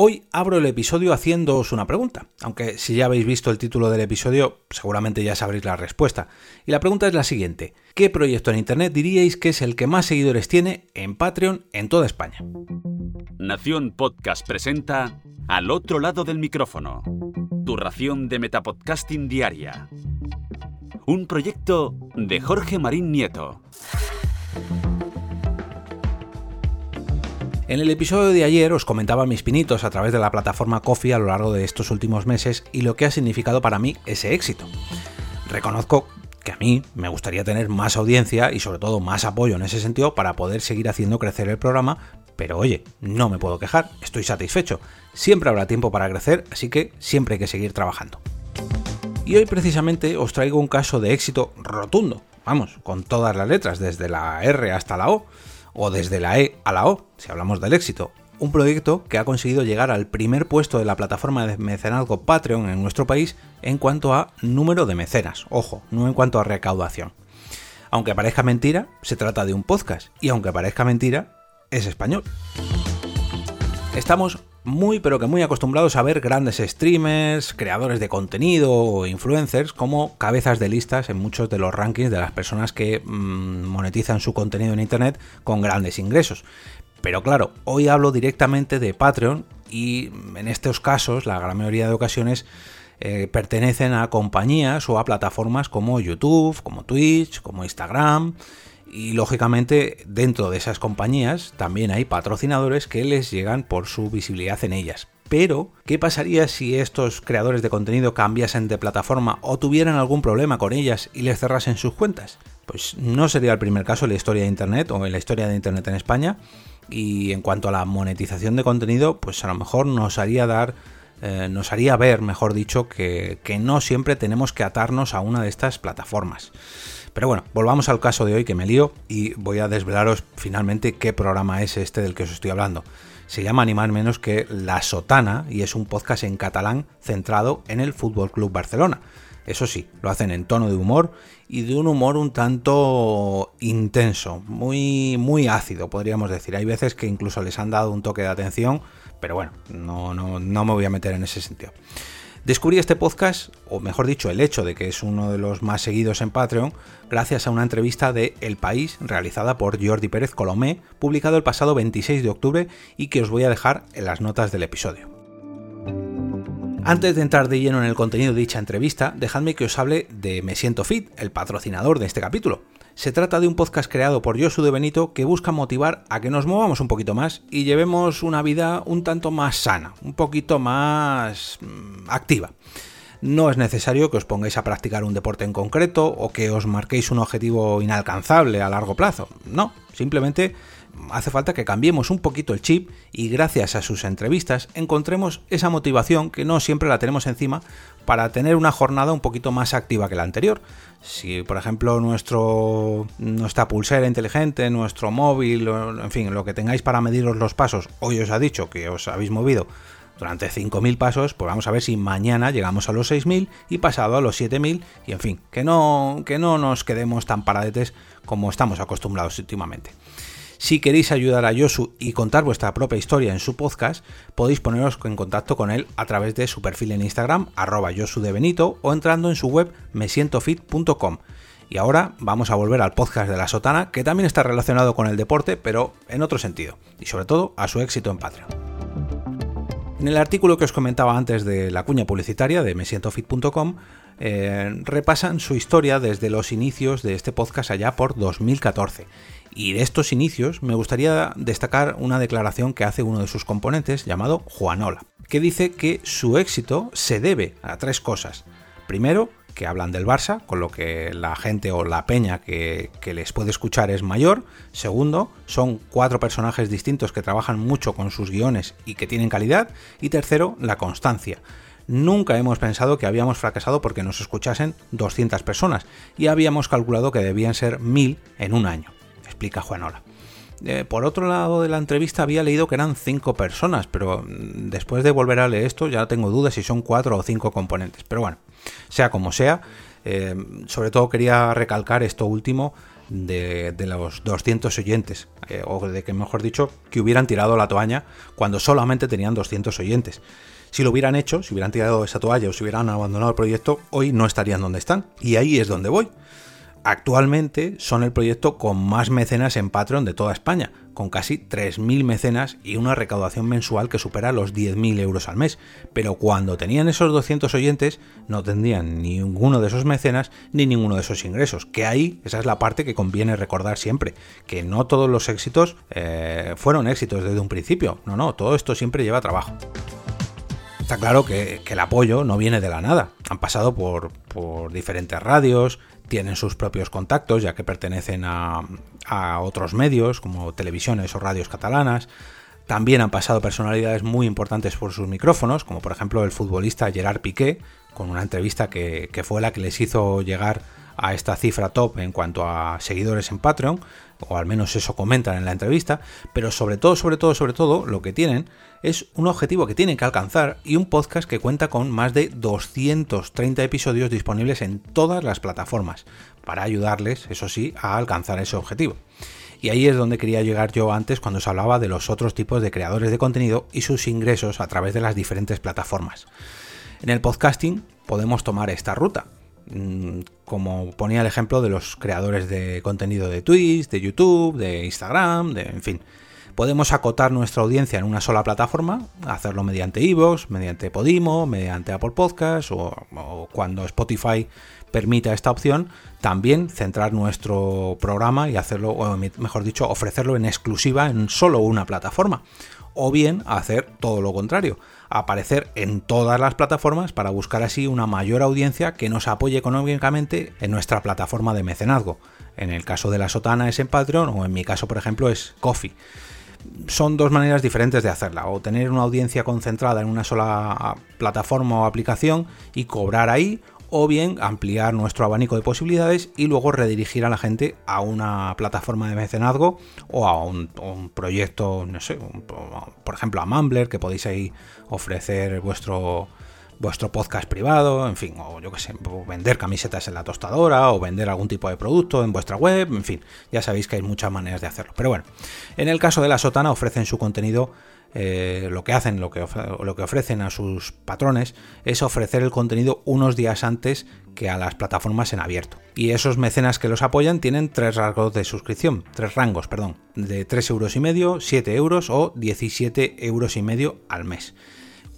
Hoy abro el episodio haciéndoos una pregunta, aunque si ya habéis visto el título del episodio seguramente ya sabréis la respuesta. Y la pregunta es la siguiente, ¿qué proyecto en Internet diríais que es el que más seguidores tiene en Patreon en toda España? Nación Podcast presenta Al otro lado del micrófono, tu ración de Metapodcasting Diaria. Un proyecto de Jorge Marín Nieto. En el episodio de ayer os comentaba mis pinitos a través de la plataforma Coffee a lo largo de estos últimos meses y lo que ha significado para mí ese éxito. Reconozco que a mí me gustaría tener más audiencia y sobre todo más apoyo en ese sentido para poder seguir haciendo crecer el programa, pero oye, no me puedo quejar, estoy satisfecho. Siempre habrá tiempo para crecer, así que siempre hay que seguir trabajando. Y hoy precisamente os traigo un caso de éxito rotundo, vamos, con todas las letras, desde la R hasta la O o desde la E a la O, si hablamos del éxito. Un proyecto que ha conseguido llegar al primer puesto de la plataforma de mecenazgo Patreon en nuestro país en cuanto a número de mecenas, ojo, no en cuanto a recaudación. Aunque parezca mentira, se trata de un podcast, y aunque parezca mentira, es español. Estamos muy pero que muy acostumbrados a ver grandes streamers, creadores de contenido o influencers como cabezas de listas en muchos de los rankings de las personas que mm, monetizan su contenido en Internet con grandes ingresos. Pero claro, hoy hablo directamente de Patreon y en estos casos, la gran mayoría de ocasiones, eh, pertenecen a compañías o a plataformas como YouTube, como Twitch, como Instagram y lógicamente dentro de esas compañías también hay patrocinadores que les llegan por su visibilidad en ellas. Pero, ¿qué pasaría si estos creadores de contenido cambiasen de plataforma o tuvieran algún problema con ellas y les cerrasen sus cuentas? Pues no sería el primer caso en la historia de Internet o en la historia de Internet en España. Y en cuanto a la monetización de contenido, pues a lo mejor nos haría dar eh, nos haría ver, mejor dicho, que, que, no siempre tenemos que atarnos a una de estas plataformas. Pero bueno, volvamos al caso de hoy que me lío y voy a desvelaros finalmente qué programa es este del que os estoy hablando. Se llama ni más menos que La Sotana y es un podcast en catalán centrado en el Fútbol Club Barcelona. Eso sí, lo hacen en tono de humor y de un humor un tanto intenso, muy muy ácido, podríamos decir. Hay veces que incluso les han dado un toque de atención, pero bueno, no, no, no me voy a meter en ese sentido. Descubrí este podcast, o mejor dicho, el hecho de que es uno de los más seguidos en Patreon, gracias a una entrevista de El País realizada por Jordi Pérez Colomé, publicado el pasado 26 de octubre y que os voy a dejar en las notas del episodio. Antes de entrar de lleno en el contenido de dicha entrevista, dejadme que os hable de Me Siento Fit, el patrocinador de este capítulo. Se trata de un podcast creado por Josu de Benito que busca motivar a que nos movamos un poquito más y llevemos una vida un tanto más sana, un poquito más mm, activa. No es necesario que os pongáis a practicar un deporte en concreto o que os marquéis un objetivo inalcanzable a largo plazo. No, simplemente hace falta que cambiemos un poquito el chip y gracias a sus entrevistas encontremos esa motivación que no siempre la tenemos encima para tener una jornada un poquito más activa que la anterior. Si, por ejemplo, nuestro, nuestra pulsera inteligente, nuestro móvil, en fin, lo que tengáis para mediros los pasos, hoy os ha dicho que os habéis movido durante 5.000 pasos, pues vamos a ver si mañana llegamos a los 6.000 y pasado a los 7.000 y en fin, que no, que no nos quedemos tan paradetes como estamos acostumbrados últimamente. Si queréis ayudar a Yosu y contar vuestra propia historia en su podcast, podéis poneros en contacto con él a través de su perfil en Instagram, arroba o entrando en su web mesientofit.com. Y ahora vamos a volver al podcast de la sotana, que también está relacionado con el deporte, pero en otro sentido, y sobre todo a su éxito en Patreon. En el artículo que os comentaba antes de la cuña publicitaria de mesientofit.com, eh, repasan su historia desde los inicios de este podcast allá por 2014 y de estos inicios me gustaría destacar una declaración que hace uno de sus componentes llamado Juanola, que dice que su éxito se debe a tres cosas. Primero, que hablan del Barça, con lo que la gente o la peña que, les puede escuchar es mayor. Segundo, son cuatro personajes distintos que trabajan mucho con sus guiones y que tienen calidad. Y tercero, la constancia. Nunca hemos pensado que habíamos fracasado porque nos escuchasen 200 personas y habíamos calculado que debían ser 1000 en un año explica Juanola. Eh, por otro lado de la entrevista había leído que eran cinco personas, pero mm, después de volver a leer esto ya tengo dudas si son cuatro o cinco componentes. Pero bueno, sea como sea, eh, sobre todo quería recalcar esto último, de, los 200 oyentes, eh, o de que mejor dicho, que hubieran tirado la toalla cuando solamente tenían 200 oyentes. Si lo hubieran hecho, si hubieran tirado esa toalla o si hubieran abandonado el proyecto, hoy no estarían donde están. Y ahí es donde voy. Actualmente son el proyecto con más mecenas en Patreon de toda España, con casi 3.000 mecenas y una recaudación mensual que supera los 10.000 euros al mes. Pero cuando tenían esos 200 oyentes, no tendrían ni ninguno de esos mecenas ni ninguno de esos ingresos. Que ahí, esa es la parte que conviene recordar siempre, que no todos los éxitos eh, fueron éxitos desde un principio. No, no, todo esto siempre lleva trabajo. Está claro que, el apoyo no viene de la nada. Han pasado por, diferentes radios, tienen sus propios contactos, ya que pertenecen a, otros medios como televisiones o radios catalanas. También han pasado personalidades muy importantes por sus micrófonos, como por ejemplo el futbolista Gerard Piqué, con una entrevista que, fue la que les hizo llegar a esta cifra top en cuanto a seguidores en Patreon, o al menos eso comentan en la entrevista, pero sobre todo, sobre todo, sobre todo, lo que tienen es un objetivo que tienen que alcanzar y un podcast que cuenta con más de 230 episodios disponibles en todas las plataformas, para ayudarles, eso sí, a alcanzar ese objetivo. Y ahí es donde quería llegar yo antes cuando os hablaba de los otros tipos de creadores de contenido y sus ingresos a través de las diferentes plataformas. En el podcasting podemos tomar esta ruta, como ponía el ejemplo de los creadores de contenido de Twitch, de YouTube, de Instagram, de, en fin. Podemos acotar nuestra audiencia en una sola plataforma, hacerlo mediante iVoox, mediante Podimo, mediante Apple Podcasts o, cuando Spotify permita esta opción, también centrar nuestro programa y hacerlo, o mejor dicho, ofrecerlo en exclusiva en solo una plataforma. O bien hacer todo lo contrario, aparecer en todas las plataformas para buscar así una mayor audiencia que nos apoye económicamente en nuestra plataforma de mecenazgo. En el caso de la sotana es en Patreon o en mi caso, por ejemplo, es Coffee. Son dos maneras diferentes de hacerla, o tener una audiencia concentrada en una sola plataforma o aplicación y cobrar ahí, o bien ampliar nuestro abanico de posibilidades y luego redirigir a la gente a una plataforma de mecenazgo o a un, proyecto, no sé, por ejemplo a Mumbler, que podéis ahí ofrecer vuestro vuestro podcast privado, en fin, o yo que sé, vender camisetas en la tostadora o vender algún tipo de producto en vuestra web, en fin, ya sabéis que hay muchas maneras de hacerlo. Pero bueno, en el caso de la sotana ofrecen su contenido eh, lo que hacen, lo que, lo que ofrecen a sus patrones es ofrecer el contenido unos días antes que a las plataformas en abierto. Y esos mecenas que los apoyan tienen tres rangos de suscripción, tres rangos, perdón, de 3 euros y medio, 7 euros o 17 euros y medio al mes.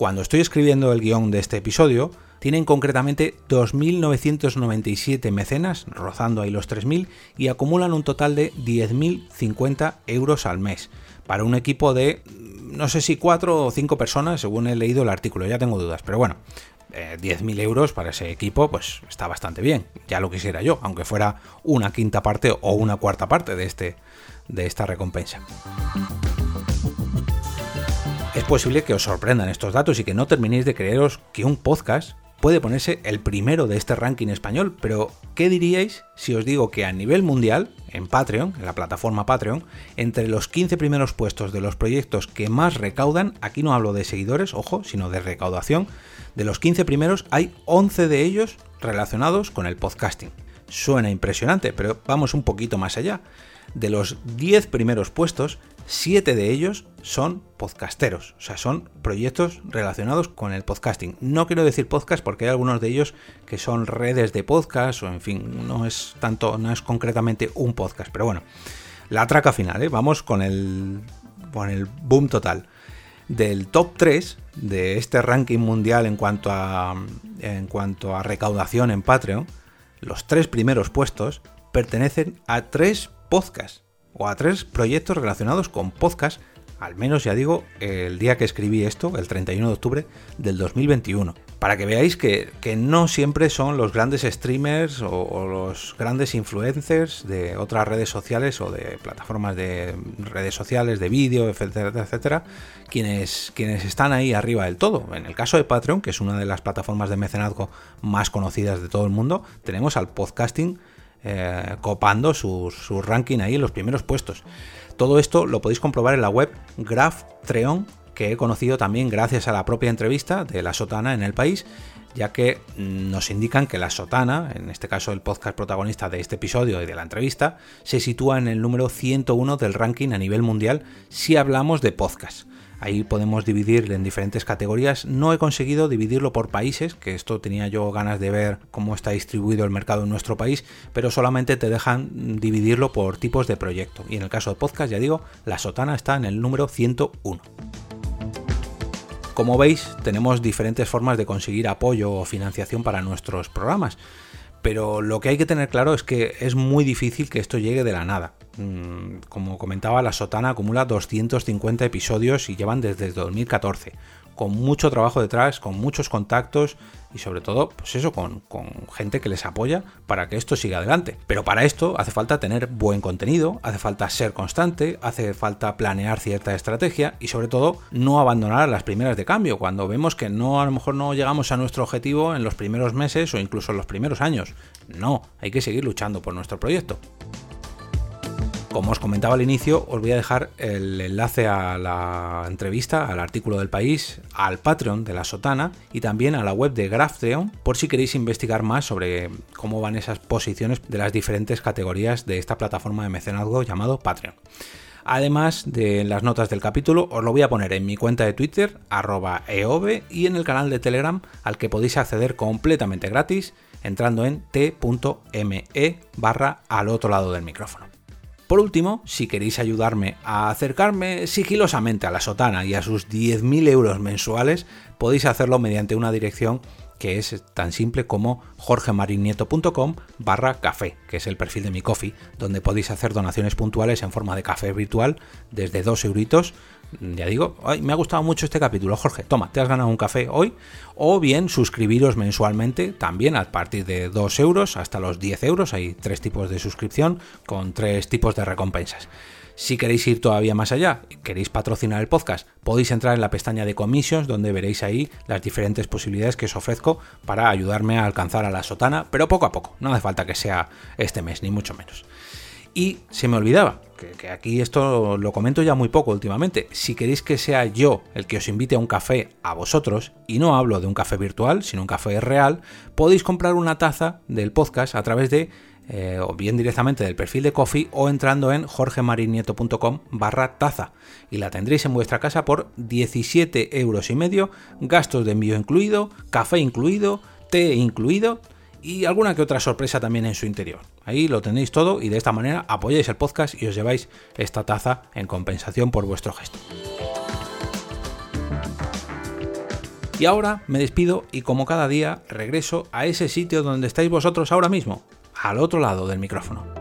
Cuando estoy escribiendo el guion de este episodio, tienen concretamente 2.997 mecenas, rozando ahí los 3.000, y acumulan un total de 10.050 euros al mes, para un equipo de no sé si cuatro o cinco personas, según he leído el artículo, ya tengo dudas, pero bueno, 10.000 eh, euros para ese equipo, pues está bastante bien. Ya lo quisiera yo, aunque fuera una quinta parte o una cuarta parte de, este, de esta recompensa. Posible que os sorprendan estos datos y que no terminéis de creeros que un podcast puede ponerse el primero de este ranking español, pero ¿qué diríais si os digo que a nivel mundial, en Patreon, en la plataforma Patreon, entre los 15 primeros puestos de los proyectos que más recaudan, aquí no hablo de seguidores, ojo, sino de recaudación, de los 15 primeros hay 11 de ellos relacionados con el podcasting. Suena impresionante, pero vamos un poquito más allá. De los 10 primeros puestos, 7 de ellos son podcasteros, o sea, son proyectos relacionados con el podcasting. No quiero decir podcast porque hay algunos de ellos que son redes de podcast o en fin, no es tanto, no es concretamente un podcast, pero bueno, la traca final, ¿eh? vamos con el, con el boom total. Del top 3 de este ranking mundial en cuanto a, en cuanto a recaudación en Patreon, los tres primeros puestos pertenecen a tres podcasts o a tres proyectos relacionados con podcast, al menos ya digo, el día que escribí esto, el 31 de octubre del 2021. Para que veáis que, no siempre son los grandes streamers o, los grandes influencers de otras redes sociales o de plataformas de redes sociales, de vídeo, etcétera, etcétera, quienes, quienes están ahí arriba del todo. En el caso de Patreon, que es una de las plataformas de mecenazgo más conocidas de todo el mundo, tenemos al podcasting eh, copando su, ranking ahí en los primeros puestos. Todo esto lo podéis comprobar en la web Graph Treon, que he conocido también gracias a la propia entrevista de La Sotana en el país, ya que nos indican que La Sotana, en este caso el podcast protagonista de este episodio y de la entrevista, se sitúa en el número 101 del ranking a nivel mundial si hablamos de podcast. Ahí podemos dividir en diferentes categorías. No he conseguido dividirlo por países, que esto tenía yo ganas de ver cómo está distribuido el mercado en nuestro país, pero solamente te dejan dividirlo por tipos de proyecto. Y en el caso de podcast, ya digo, la sotana está en el número 101. Como veis, tenemos diferentes formas de conseguir apoyo o financiación para nuestros programas pero lo que hay que tener claro es que es muy difícil que esto llegue de la nada. Mm, como comentaba, la Sotana acumula 250 episodios y llevan desde 2014 con mucho trabajo detrás, con muchos contactos y sobre todo, pues eso, con, gente que les apoya para que esto siga adelante. Pero para esto hace falta tener buen contenido, hace falta ser constante, hace falta planear cierta estrategia y sobre todo no abandonar las primeras de cambio cuando vemos que no a lo mejor no llegamos a nuestro objetivo en los primeros meses o incluso en los primeros años. No, hay que seguir luchando por nuestro proyecto. Como os comentaba al inicio, os voy a dejar el enlace a la entrevista, al artículo del país, al Patreon de la Sotana y también a la web de Graftheon por si queréis investigar más sobre cómo van esas posiciones de las diferentes categorías de esta plataforma de mecenazgo llamado Patreon. Además de las notas del capítulo, os lo voy a poner en mi cuenta de Twitter, arroba eove, y en el canal de Telegram al que podéis acceder completamente gratis entrando en t.me barra al otro lado del micrófono. Por último, si queréis ayudarme a acercarme sigilosamente a la sotana y a sus 10.000 euros mensuales, podéis hacerlo mediante una dirección que es tan simple como jorgemarinieto.com barra café, que es el perfil de mi coffee, donde podéis hacer donaciones puntuales en forma de café virtual desde 2 euritos ya digo, me ha gustado mucho este capítulo, Jorge, toma, te has ganado un café hoy, o bien suscribiros mensualmente, también a partir de 2 euros hasta los 10 euros, hay tres tipos de suscripción con tres tipos de recompensas. Si queréis ir todavía más allá, queréis patrocinar el podcast, podéis entrar en la pestaña de commissions donde veréis ahí las diferentes posibilidades que os ofrezco para ayudarme a alcanzar a la sotana, pero poco a poco, no hace falta que sea este mes, ni mucho menos. Y se me olvidaba, que, aquí esto lo comento ya muy poco últimamente, si queréis que sea yo el que os invite a un café a vosotros, y no hablo de un café virtual, sino un café real, podéis comprar una taza del podcast a través de eh, o bien directamente del perfil de Coffee o entrando en jorgemarinieto.com barra taza y la tendréis en vuestra casa por 17 euros y medio, gastos de envío incluido, café incluido, té incluido y alguna que otra sorpresa también en su interior. Ahí lo tenéis todo y de esta manera apoyáis el podcast y os lleváis esta taza en compensación por vuestro gesto. Y ahora me despido y como cada día regreso a ese sitio donde estáis vosotros ahora mismo, al otro lado del micrófono.